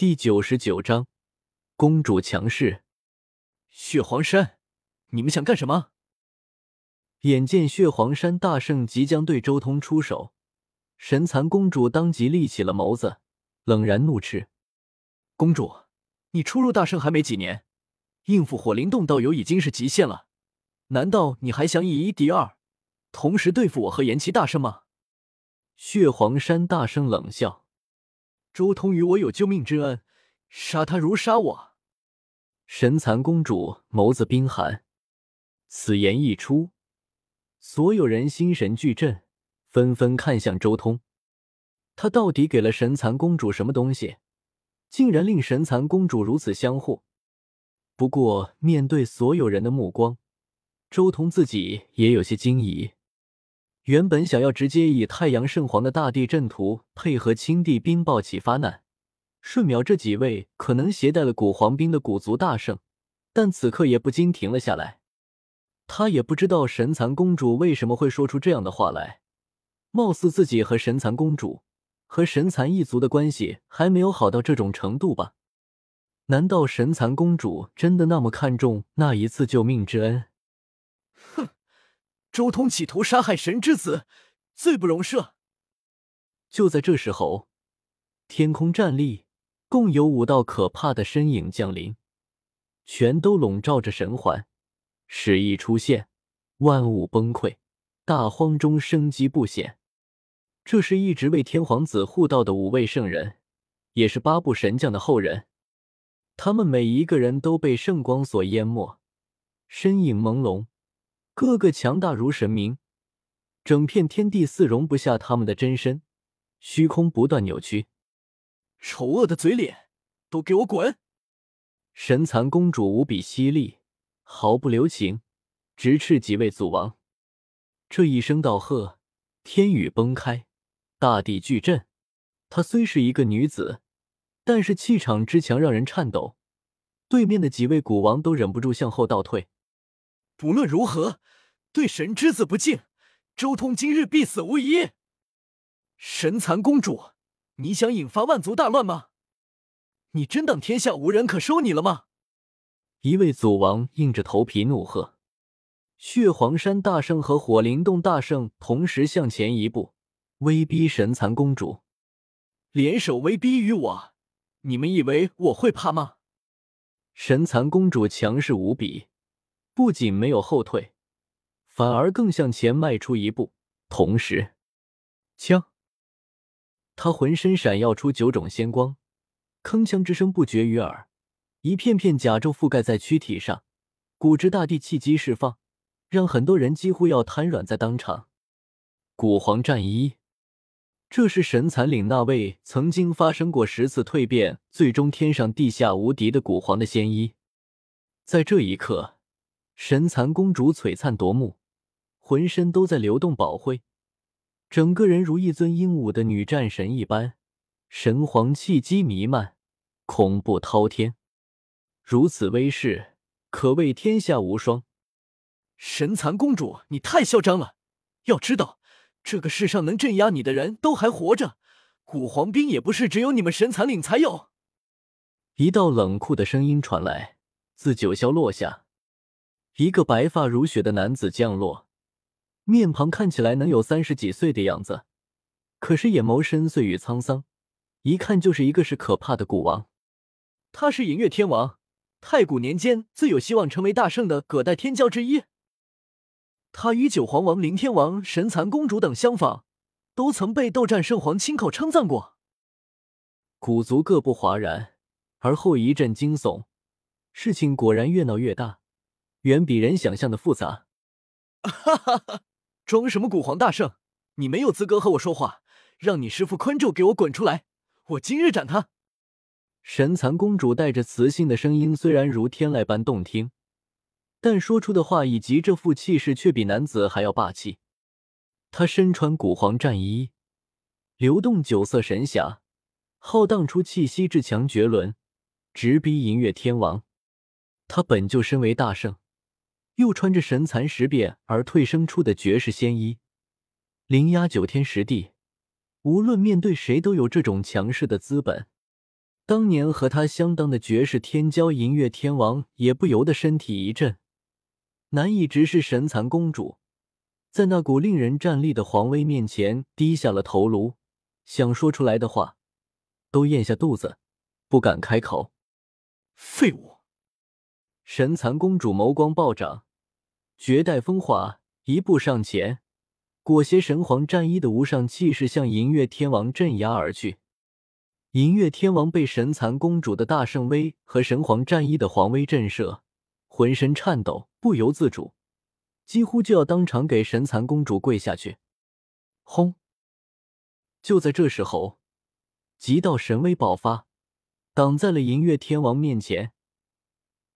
第九十九章，公主强势。血皇山，你们想干什么？眼见血皇山大圣即将对周通出手，神蚕公主当即立起了眸子，冷然怒斥：“公主，你初入大圣还没几年，应付火灵洞道友已经是极限了，难道你还想以一敌二，同时对付我和炎齐大圣吗？”血皇山大圣冷笑。周通与我有救命之恩，杀他如杀我。神蚕公主眸子冰寒，此言一出，所有人心神俱震，纷纷看向周通。他到底给了神蚕公主什么东西，竟然令神蚕公主如此相护？不过面对所有人的目光，周通自己也有些惊疑。原本想要直接以太阳圣皇的大地阵图配合青帝冰暴起发难，瞬秒这几位可能携带了古皇兵的古族大圣，但此刻也不禁停了下来。他也不知道神蚕公主为什么会说出这样的话来，貌似自己和神蚕公主和神蚕一族的关系还没有好到这种程度吧？难道神蚕公主真的那么看重那一次救命之恩？周通企图杀害神之子，罪不容赦。就在这时候，天空站立，共有五道可怕的身影降临，全都笼罩着神环。使一出现，万物崩溃，大荒中生机不显。这是一直为天皇子护道的五位圣人，也是八部神将的后人。他们每一个人都被圣光所淹没，身影朦胧。个个强大如神明，整片天地似容不下他们的真身，虚空不断扭曲。丑恶的嘴脸，都给我滚！神蚕公主无比犀利，毫不留情，直斥几位祖王。这一声道喝，天宇崩开，大地巨震。她虽是一个女子，但是气场之强让人颤抖。对面的几位古王都忍不住向后倒退。不论如何，对神之子不敬，周通今日必死无疑。神蚕公主，你想引发万族大乱吗？你真当天下无人可收你了吗？一位祖王硬着头皮怒喝。血皇山大圣和火灵洞大圣同时向前一步，威逼神蚕公主联手威逼于我。你们以为我会怕吗？神蚕公主强势无比。不仅没有后退，反而更向前迈出一步，同时，枪，他浑身闪耀出九种仙光，铿锵之声不绝于耳，一片片甲胄覆盖在躯体上，古之大地气机释放，让很多人几乎要瘫软在当场。古皇战衣，这是神蚕岭那位曾经发生过十次蜕变，最终天上地下无敌的古皇的仙衣，在这一刻。神蚕公主璀璨夺目，浑身都在流动宝辉，整个人如一尊英武的女战神一般，神皇气机弥漫，恐怖滔天。如此威势，可谓天下无双。神蚕公主，你太嚣张了！要知道，这个世上能镇压你的人都还活着，古皇兵也不是只有你们神蚕岭才有。一道冷酷的声音传来，自九霄落下。一个白发如雪的男子降落，面庞看起来能有三十几岁的样子，可是眼眸深邃与沧桑，一看就是一个是可怕的古王。他是银月天王，太古年间最有希望成为大圣的葛代天骄之一。他与九皇王、灵天王、神蚕公主等相仿，都曾被斗战圣皇亲口称赞过。古族各不哗然，而后一阵惊悚，事情果然越闹越大。远比人想象的复杂。哈哈哈！装什么古皇大圣？你没有资格和我说话！让你师父昆咒给我滚出来！我今日斩他！神蚕公主带着磁性的声音，虽然如天籁般动听，但说出的话以及这副气势却比男子还要霸气。她身穿古皇战衣，流动九色神霞，浩荡出气息至强绝伦，直逼银月天王。她本就身为大圣。又穿着神蚕十变而蜕生出的绝世仙衣，凌压九天十地，无论面对谁都有这种强势的资本。当年和他相当的绝世天骄银月天王也不由得身体一震，难以直视神蚕公主，在那股令人战栗的皇威面前低下了头颅，想说出来的话都咽下肚子，不敢开口。废物！神蚕公主眸光暴涨，绝代风华，一步上前，裹挟神皇战衣的无上气势向银月天王镇压而去。银月天王被神蚕公主的大圣威和神皇战衣的皇威震慑，浑身颤抖，不由自主，几乎就要当场给神蚕公主跪下去。轰！就在这时候，极道神威爆发，挡在了银月天王面前。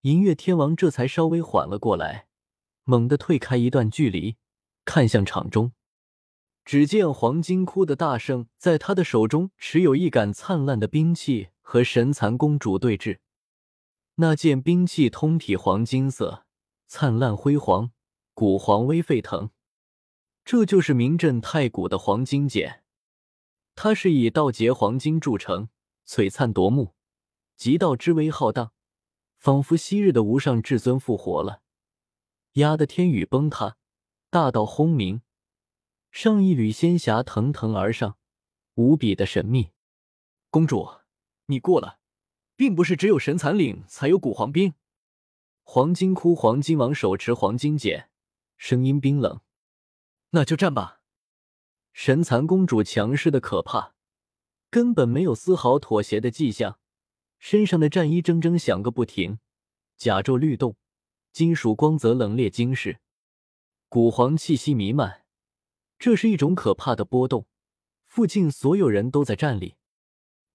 银月天王这才稍微缓了过来，猛地退开一段距离，看向场中。只见黄金窟的大圣在他的手中持有一杆灿烂的兵器，和神蚕公主对峙。那件兵器通体黄金色，灿烂辉煌，古黄威沸腾。这就是名震太古的黄金剑，它是以道劫黄金铸成，璀璨夺目，极道之威浩荡，仿佛昔日的无上至尊复活了，压得天宇崩塌，大道轰鸣。上一缕仙霞腾腾而上，无比的神秘。公主，你过了，并不是只有神蚕岭才有古黄兵。黄金窟黄金王手持黄金剑，声音冰冷。那就战吧。神蚕公主强势的可怕，根本没有丝毫妥协的迹象，身上的战衣铮铮响个不停，甲胄律动，金属光泽冷冽惊世，古黄气息弥漫。这是一种可怕的波动，附近所有人都在站立。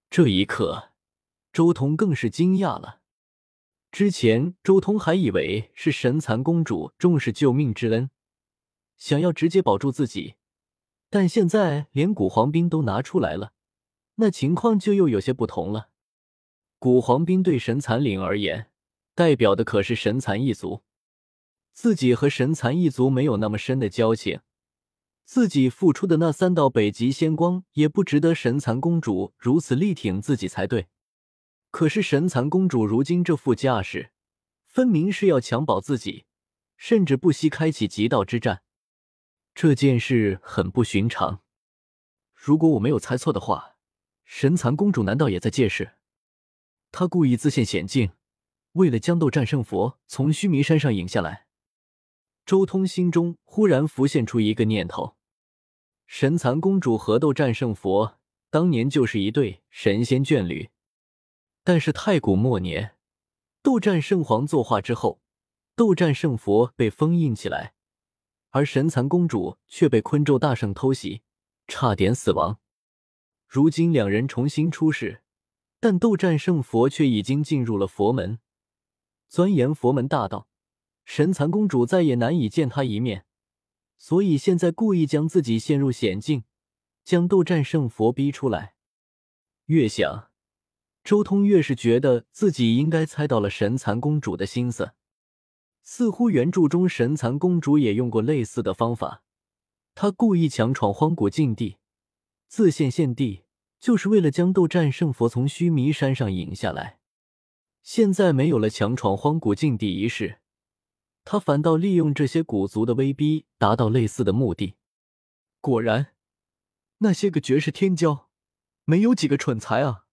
这一刻，周通更是惊讶了。之前，周通还以为是神蚕公主重视救命之恩，想要直接保住自己，但现在连古黄兵都拿出来了，那情况就又有些不同了。古黄兵对神蚕岭而言，代表的可是神蚕一族，自己和神蚕一族没有那么深的交情。自己付出的那三道北极仙光也不值得神蚕公主如此力挺自己才对。可是神蚕公主如今这副架势，分明是要强保自己，甚至不惜开启极道之战。这件事很不寻常。如果我没有猜错的话，神蚕公主难道也在借势？她故意自陷险境，为了将斗战胜佛从须弥山上引下来。周通心中忽然浮现出一个念头。神蚕公主和斗战胜佛当年就是一对神仙眷侣，但是太古末年，斗战圣皇作化之后，斗战胜佛被封印起来，而神蚕公主却被昆咒大圣偷袭，差点死亡。如今两人重新出世，但斗战胜佛却已经进入了佛门，钻研佛门大道，神蚕公主再也难以见他一面。所以现在故意将自己陷入险境，将斗战胜佛逼出来。越想，周通越是觉得自己应该猜到了神蚕公主的心思。似乎原著中神蚕公主也用过类似的方法，她故意强闯荒古禁地，自陷陷地，就是为了将斗战胜佛从须弥山上引下来。现在没有了强闯荒古禁地一事。他反倒利用这些古族的威逼，达到类似的目的。果然，那些个绝世天骄，没有几个蠢材啊！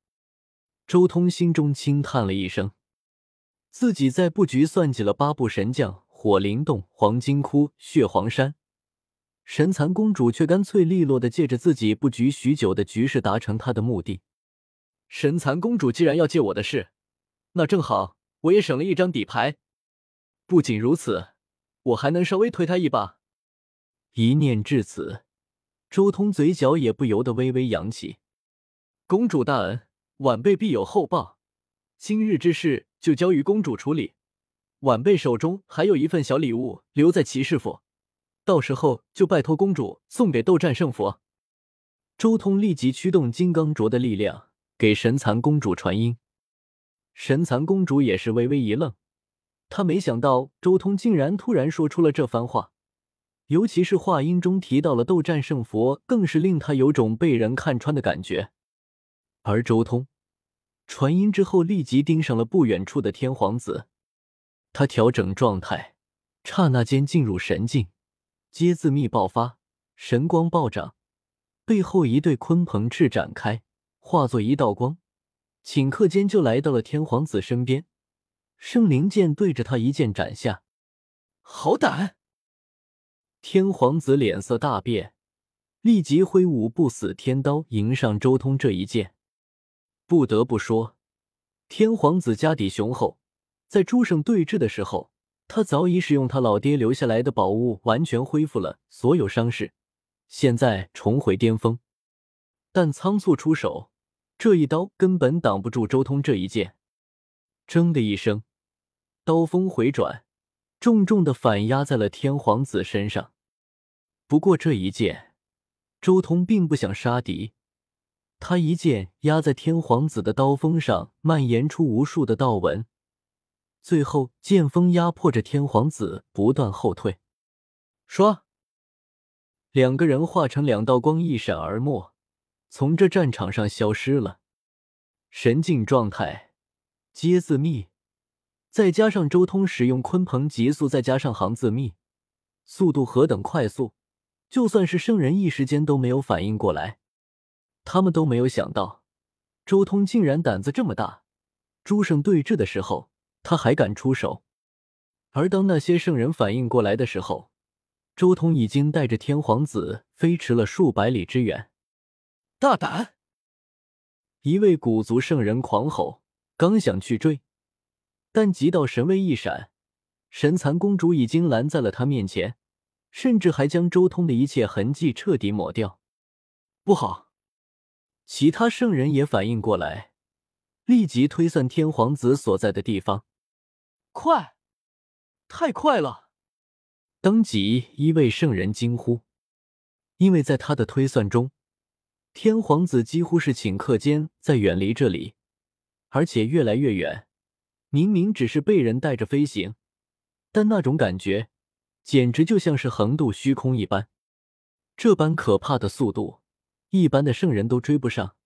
周通心中轻叹了一声。自己在布局算计了八部神将、火灵洞、黄金窟、血皇山，神蚕公主却干脆利落的借着自己布局许久的局势达成她的目的。神蚕公主既然要借我的事，那正好，我也省了一张底牌。不仅如此，我还能稍微推他一把。一念至此，周通嘴角也不由得微微扬起。公主大恩，晚辈必有厚报。今日之事就交于公主处理。晚辈手中还有一份小礼物留在骑士府，到时候就拜托公主送给斗战胜佛。周通立即驱动金刚镯的力量给神蚕公主传音。神蚕公主也是微微一愣。她没想到周通竟然突然说出了这番话，尤其是话音中提到了斗战胜佛，更是令她有种被人看穿的感觉。而周通传音之后，立即盯上了不远处的天皇子。他调整状态，刹那间进入神境，皆字密爆发，神光暴涨，背后一对鲲鹏翅展开，化作一道光，顷刻间就来到了天皇子身边。圣灵剑对着他一剑斩下，好胆！天皇子脸色大变，立即挥舞不死天刀迎上周通这一剑。不得不说，天皇子家底雄厚，在诸圣对峙的时候，他早已使用他老爹留下来的宝物，完全恢复了所有伤势，现在重回巅峰。但仓促出手，这一刀根本挡不住周通这一剑。铮的一声，刀锋回转，重重的反压在了天皇子身上。不过这一剑，周通并不想杀敌。他一剑压在天皇子的刀锋上，蔓延出无数的道纹，最后剑锋压迫着天皇子不断后退。唰，两个人化成两道光，一闪而没，从这战场上消失了。神境状态，皆自密，再加上周通使用鲲鹏极速，再加上行自密，速度何等快速，就算是圣人一时间都没有反应过来。他们都没有想到，周通竟然胆子这么大。诸圣对峙的时候，他还敢出手。而当那些圣人反应过来的时候，周通已经带着天皇子飞驰了数百里之远。大胆！一位古族圣人狂吼，刚想去追，但极道神威一闪，神蚕公主已经拦在了他面前，甚至还将周通的一切痕迹彻底抹掉。不好！其他圣人也反应过来，立即推算天皇子所在的地方。快，太快了！当即一位圣人惊呼，因为在他的推算中，天皇子几乎是顷刻间在远离这里，而且越来越远。明明只是被人带着飞行，但那种感觉简直就像是横渡虚空一般。这般可怕的速度。一般的圣人都追不上，